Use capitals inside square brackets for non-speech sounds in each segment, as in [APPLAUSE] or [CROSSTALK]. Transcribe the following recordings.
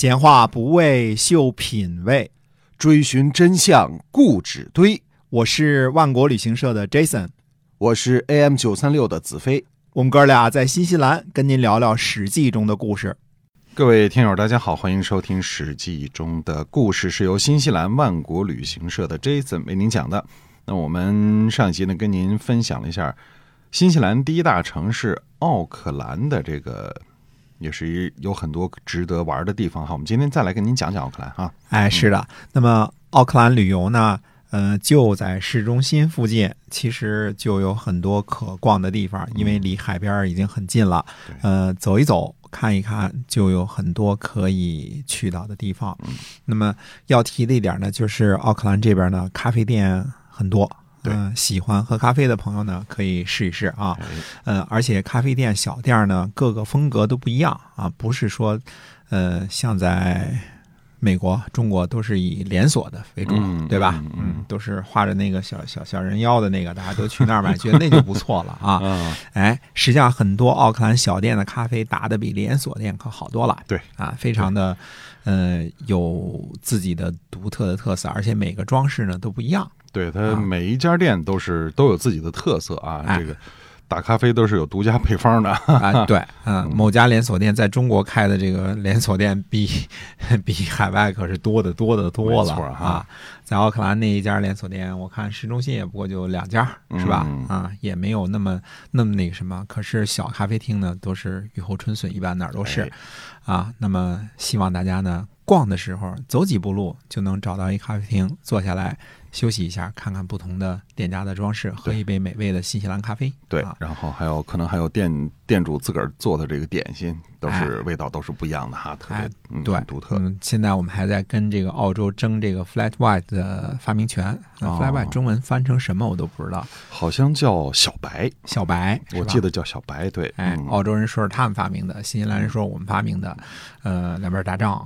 闲话不为秀品味，追寻真相固执堆。我是万国旅行社的 Jason，我是 AM 九三六的子飞。我们哥俩在新西兰跟您聊聊《史记》中的故事。各位听友，大家好，欢迎收听《史记》中的故事，是由新西兰万国旅行社的 Jason 为您讲的。那我们上一集呢，跟您分享了一下新西兰第一大城市奥克兰的这个，也是有很多值得玩的地方哈。我们今天再来跟您讲讲奥克兰哈。哎，是的。那么奥克兰旅游呢，呃，就在市中心附近，其实就有很多可逛的地方，因为离海边已经很近了。呃，走一走。看一看，就有很多可以去到的地方。那么要提的一点呢，就是奥克兰这边呢，咖啡店很多。嗯，喜欢喝咖啡的朋友呢，可以试一试啊。呃，而且咖啡店小店呢，各个风格都不一样啊，不是说，呃，像在。美国、中国都是以连锁的为主，对吧？嗯，都是画着那个小小小人妖的那个，大家都去那儿买，[LAUGHS] 觉得那就不错了啊。哎，实际上很多奥克兰小店的咖啡打的比连锁店可好多了。对啊，非常的，呃，有自己的独特的特色，而且每个装饰呢都不一样。对，它每一家店都是都有自己的特色啊，这个。打咖啡都是有独家配方的啊，[LAUGHS] 对，嗯，某家连锁店在中国开的这个连锁店比 [LAUGHS] 比海外可是多的多的多了啊。在奥克兰那一家连锁店，我看市中心也不过就两家，是吧？啊，也没有那么那么那个什么。可是小咖啡厅呢，都是雨后春笋一般，哪儿都是啊。那么希望大家呢，逛的时候走几步路就能找到一咖啡厅，坐下来。休息一下，看看不同的店家的装饰，喝一杯美味的新西兰咖啡。对，然后还有可能还有店店主自个儿做的这个点心。都是味道都是不一样的哈，特别对独特。嗯，现在我们还在跟这个澳洲争这个 flat white 的发明权。flat white 中文翻成什么我都不知道，好像叫小白，小白，我记得叫小白。对，哎，澳洲人说是他们发明的，新西兰人说我们发明的，[LAUGHS] 呃，两边打仗，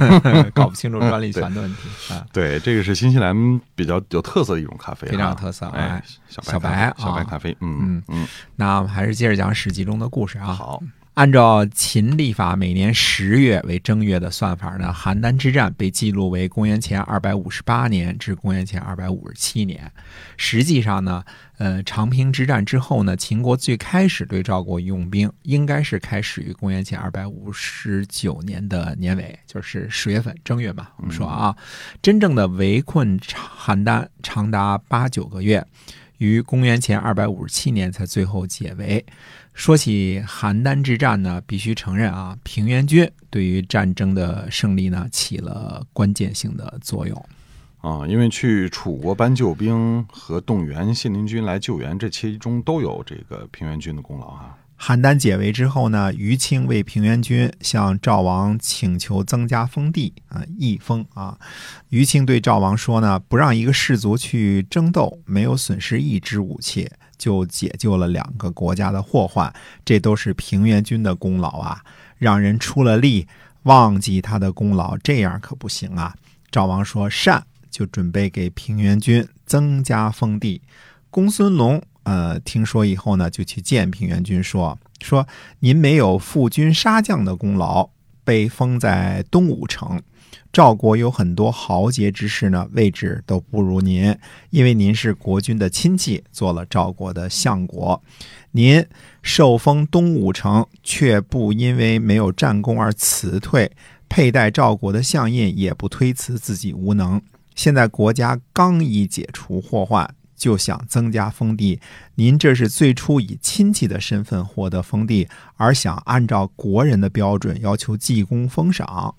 [LAUGHS] 搞不清楚专利权的问题啊。对，这个是新西兰比较有特色的一种咖啡，非常有特色。哎，小白，小白咖啡。嗯嗯嗯，那我们还是接着讲史记中的故事啊。好。按照秦历法，每年十月为正月的算法呢，邯郸之战被记录为公元前二百五十八年至公元前二百五十七年。实际上呢，呃，长平之战之后呢，秦国最开始对赵国用兵，应该是开始于公元前二百五十九年的年尾，就是十月份正月嘛。我们说啊，真正的围困邯郸长达八九个月，于公元前二百五十七年才最后解围。说起邯郸之战呢，必须承认啊，平原君对于战争的胜利呢起了关键性的作用啊，因为去楚国搬救兵和动员信陵君来救援，这其中都有这个平原君的功劳啊。邯郸解围之后呢，于清为平原君向赵王请求增加封地啊，一封啊。于清对赵王说呢，不让一个士卒去争斗，没有损失一支武器。就解救了两个国家的祸患，这都是平原君的功劳啊！让人出了力，忘记他的功劳，这样可不行啊！赵王说善，就准备给平原君增加封地。公孙龙呃听说以后呢，就去见平原君说说您没有负军杀将的功劳，被封在东武城。赵国有很多豪杰之士呢，位置都不如您，因为您是国君的亲戚，做了赵国的相国。您受封东武城，却不因为没有战功而辞退，佩戴赵国的相印，也不推辞自己无能。现在国家刚一解除祸患，就想增加封地，您这是最初以亲戚的身份获得封地，而想按照国人的标准要求记功封赏。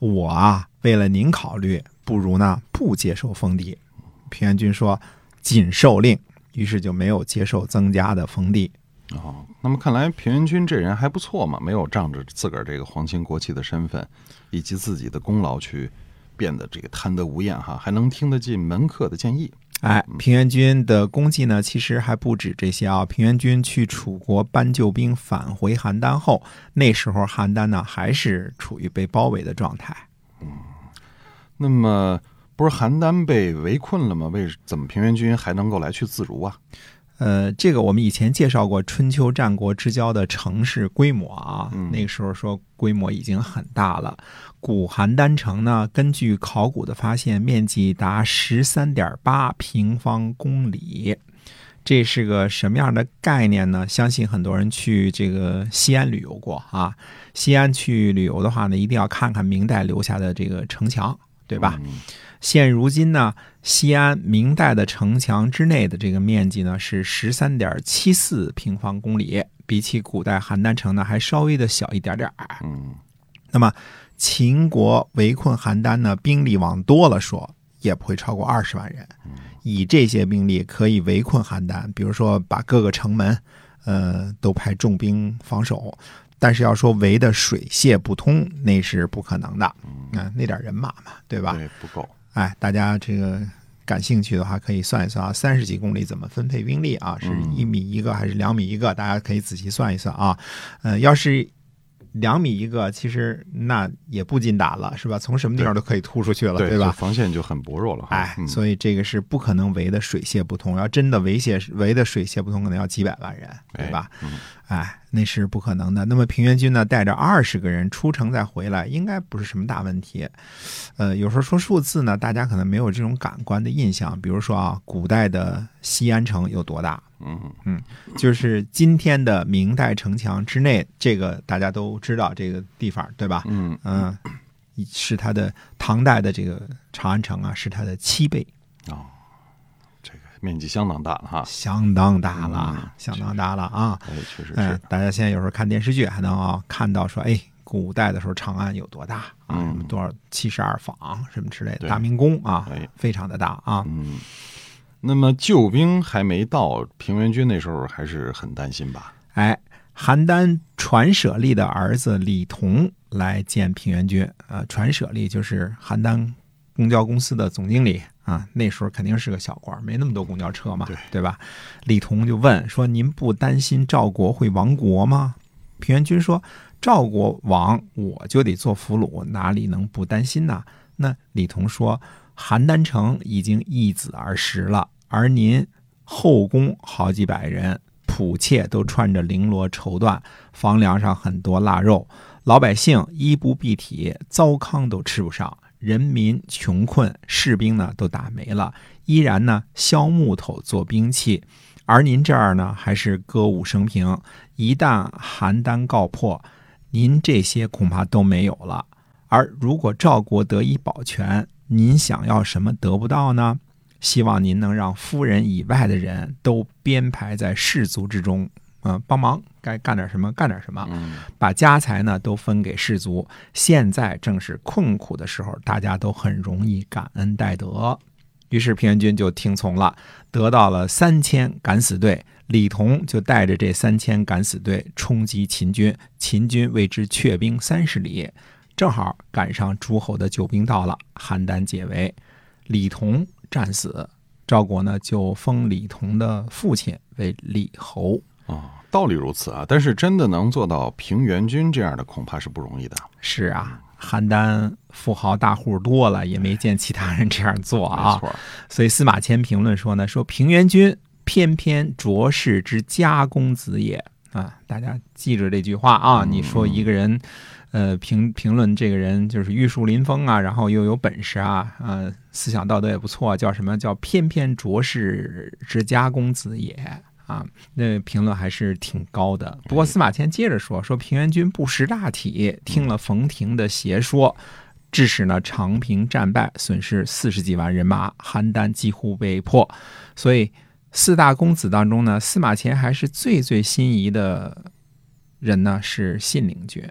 我啊，为了您考虑，不如呢不接受封地。平原君说：“谨受令。”于是就没有接受增加的封地。哦，那么看来平原君这人还不错嘛，没有仗着自个儿这个皇亲国戚的身份以及自己的功劳去变得这个贪得无厌哈，还能听得进门客的建议。哎，平原君的功绩呢，其实还不止这些啊。平原君去楚国搬救兵，返回邯郸后，那时候邯郸呢还是处于被包围的状态。嗯，那么不是邯郸被围困了吗？为怎么平原君还能够来去自如啊？呃，这个我们以前介绍过春秋战国之交的城市规模啊，嗯那个时候说规模已经很大了。古邯郸城呢，根据考古的发现，面积达十三点八平方公里。这是个什么样的概念呢？相信很多人去这个西安旅游过啊。西安去旅游的话呢，一定要看看明代留下的这个城墙，对吧？嗯现如今呢，西安明代的城墙之内的这个面积呢是十三点七四平方公里，比起古代邯郸城呢还稍微的小一点点儿。嗯那么秦国围困邯郸呢，兵力往多了说也不会超过二十万人。以这些兵力可以围困邯郸，比如说把各个城门，呃，都派重兵防守。但是要说围的水泄不通，那是不可能的。啊、那点人马嘛，对吧？对，不够。哎，大家这个感兴趣的话，可以算一算啊，三十几公里怎么分配兵力啊？是一米一个还是两米一个？大家可以仔细算一算啊。呃，要是两米一个，其实那也不禁打了，是吧？从什么地方都可以突出去了，对，吧？防线就很薄弱了哈。哎，嗯所以这个是不可能围的水泄不通。要真的围泄围的水泄不通，可能要几百万人，对吧？哎嗯哎，那是不可能的。那么平原君呢，带着二十个人出城再回来，应该不是什么大问题。呃，有时候说数字呢，大家可能没有这种感官的印象。比如说啊，古代的西安城有多大？嗯嗯就是今天的明代城墙之内，这个大家都知道这个地方，对吧？嗯嗯，是它的唐代的这个长安城啊，是它的七倍。哦，这个面积相当大了哈。相当大嗯了，相当大了啊！哎，确实哎是。，大家现在有时候看电视剧还能啊看到说，哎，古代的时候长安有多大啊？嗯什么多少七十二坊什么之类的，大明宫啊哎，非常的大啊。嗯，那么救兵还没到，平原君那时候还是很担心吧？哎，邯郸传舍利的儿子李同来见平原君，呃，传舍利就是邯郸公交公司的总经理啊，那时候肯定是个小官，没那么多公交车嘛，对吧？李同就问说：“您不担心赵国会亡国吗？”平原君说：“赵国亡，我就得做俘虏，哪里能不担心呢？”那李同说：“邯郸城已经易子而食了，而您后宫好几百人，仆妾都穿着绫罗绸缎，房梁上很多腊肉，老百姓衣不蔽体，糟糠都吃不上，人民穷困，士兵呢都打没了，依然呢削木头做兵器。而您这儿呢还是歌舞升平，一旦邯郸告破，您这些恐怕都没有了。而如果赵国得以保全，您想要什么得不到呢？希望您能让夫人以外的人都编排在士族之中，嗯、帮忙该干点什么干点什么，嗯把家财呢都分给士族。现在正是困苦的时候，大家都很容易感恩戴德。于是平原君就听从了，得到了三千敢死队。李同就带着这三千敢死队冲击秦军，秦军为之却兵三十里，正好赶上诸侯的救兵到了，邯郸解围，李同战死。赵国呢就封李同的父亲为李侯。哦，道理如此啊，但是真的能做到平原君这样的，恐怕是不容易的。是啊，邯郸富豪大户多了，也没见其他人这样做啊。没错，所以司马迁评论说呢，说平原君偏偏卓氏之家公子也啊，大家记着这句话啊。嗯你说一个人，呃，评评论这个人就是玉树临风啊，然后又有本事啊，呃，思想道德也不错，叫什么叫翩翩卓氏之家公子也。啊，那评论还是挺高的。不过司马迁接着说，说平原君不识大体，听了冯亭的邪说，致使呢长平战败，损失四十几万人马，邯郸几乎被破。所以四大公子当中呢，司马迁还是最最心仪的人呢是信陵君。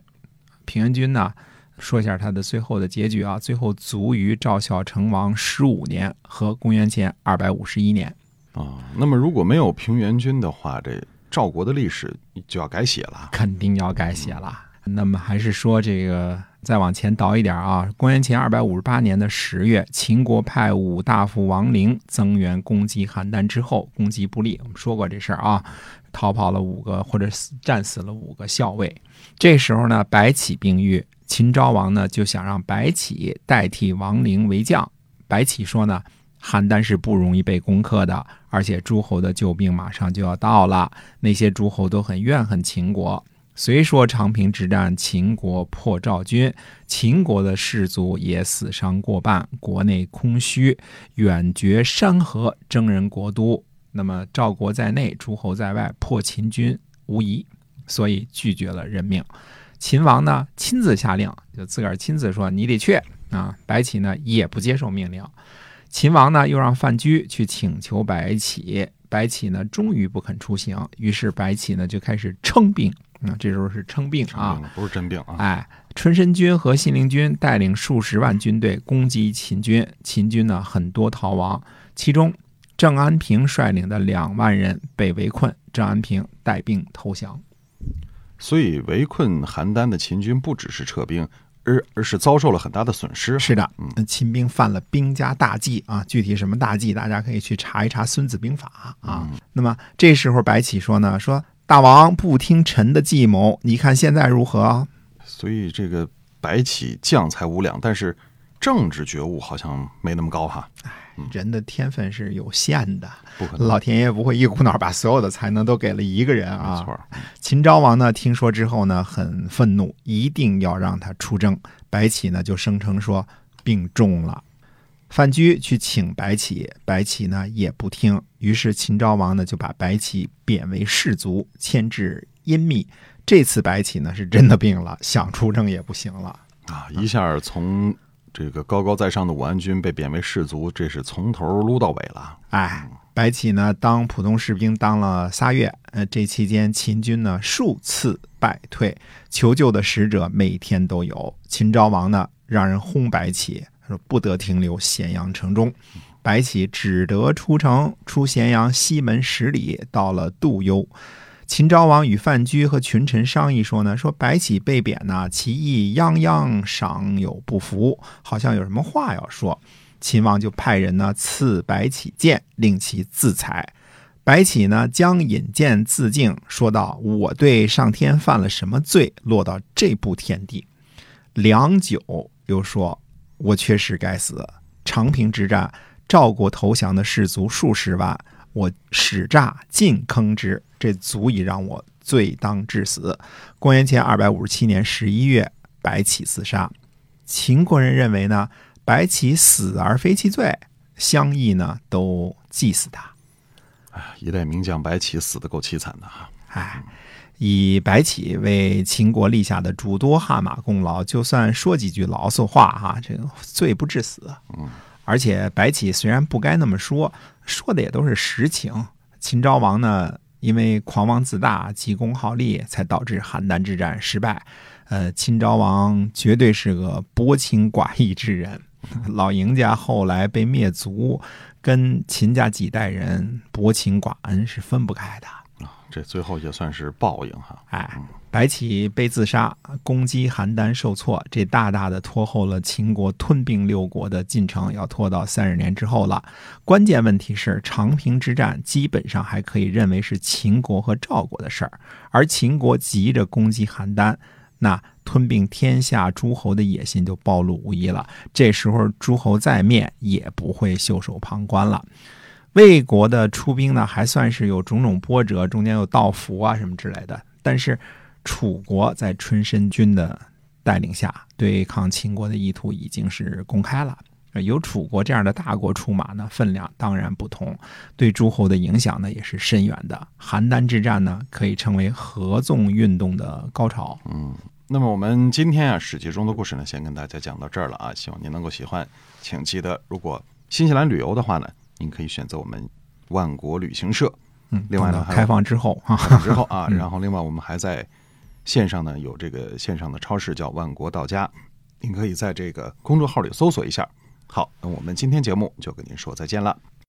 平原君呢，说一下他的最后的结局啊，最后卒于赵孝成王十五年和公元前二百五十一年。啊，那么如果没有平原君的话，这赵国的历史就要改写了。肯定要改写了。那么还是说这个再往前倒一点啊，公元前二百五十八年的十月，秦国派武大夫王陵增援攻击邯郸之后，攻击不利。我们说过这事儿啊，逃跑了五个或者死战死了五个校尉。这时候呢，白起病愈，秦昭王呢就想让白起代替王陵为将。白起说呢，邯郸是不容易被攻克的，而且诸侯的救兵马上就要到了。那些诸侯都很怨恨秦国。虽说长平之战秦国破赵军，秦国的士卒也死伤过半，国内空虚，远绝山河，征人国都。那么赵国在内，诸侯在外，破秦军无疑，所以拒绝了任命。秦王呢亲自下令，就自个儿亲自说你得去啊。白起呢也不接受命令。秦王呢又让范雎去请求白起，白起呢终于不肯出行，于是白起呢就开始称病啊，这时候是称病啊，不是真病啊。哎，春申君和信陵君带领数十万军队攻击秦军，秦军呢很多逃亡，其中郑安平率领的两万人被围困，郑安平带兵投降。所以围困邯郸的秦军不只是撤兵。而而是遭受了很大的损失。是的，嗯，秦兵犯了兵家大忌啊！具体什么大忌，大家可以去查一查《孙子兵法》啊。那么这时候白起说呢：“说大王不听臣的计谋，你看现在如何？”所以这个白起将才无两，但是政治觉悟好像没那么高哈。人的天分是有限的，不可能，老天爷不会一股脑把所有的才能都给了一个人啊。没错，秦昭王呢，听说之后呢，很愤怒，一定要让他出征。白起呢，就声称说病重了。范雎去请白起，白起呢也不听，于是秦昭王呢就把白起贬为士卒，迁至阴密。这次白起呢是真的病了，想出征也不行了啊！一下从。这个高高在上的武安君被贬为士卒，这是从头撸到尾了。哎，白起呢，当普通士兵当了仨月，呃，这期间秦军呢数次败退，求救的使者每天都有。秦昭王呢，让人轰白起，说不得停留咸阳城中，白起只得出城，出咸阳西门十里，到了杜幽。秦昭王与范雎和群臣商议说呢，说白起被贬呢，其意泱泱，尚有不服，好像有什么话要说。秦王就派人呢赐白起剑，令其自裁。白起呢将引剑自尽，说道：“我对上天犯了什么罪，落到这步田地？”良久，又说：“我确实该死。长平之战，赵国投降的士卒数十万。”我使诈尽坑之，这足以让我罪当致死。公元前二百五十七年十一月，白起自杀。秦国人认为呢，白起死而非其罪，相议呢都祭祀他。哎，一代名将白起死的够凄惨的哈。哎，以白起为秦国立下的诸多汗马功劳，就算说几句牢骚话哈，这个罪不至死。嗯。而且白起虽然不该那么说，说的也都是实情。秦昭王呢，因为狂妄自大、急功好利，才导致邯郸之战失败。呃，秦昭王绝对是个薄情寡义之人。老赢家后来被灭族，跟秦家几代人薄情寡恩是分不开的。这最后也算是报应哈。哎。白起被自杀，攻击邯郸受挫，这大大的拖后了秦国吞并六国的进程，要拖到三十年之后了。关键问题是，长平之战基本上还可以认为是秦国和赵国的事儿，而秦国急着攻击邯郸，那吞并天下诸侯的野心就暴露无遗了。这时候诸侯再灭，也不会袖手旁观了。魏国的出兵呢，还算是有种种波折，中间有道符啊什么之类的，但是。楚国在春申君的带领下对抗秦国的意图已经是公开了。有楚国这样的大国出马呢，分量当然不同，对诸侯的影响呢也是深远的。邯郸之战呢，可以称为合纵运动的高潮。嗯，那么我们今天啊《史记》中的故事呢，先跟大家讲到这儿了啊，希望您能够喜欢。请记得，如果新西兰旅游的话呢，您可以选择我们万国旅行社。嗯，另外呢，开放之后啊，开放之后 [LAUGHS] 啊，然后另外我们还在。线上呢有这个线上的超市叫万国到家，您可以在这个公众号里搜索一下。好，那我们今天节目就跟您说再见了。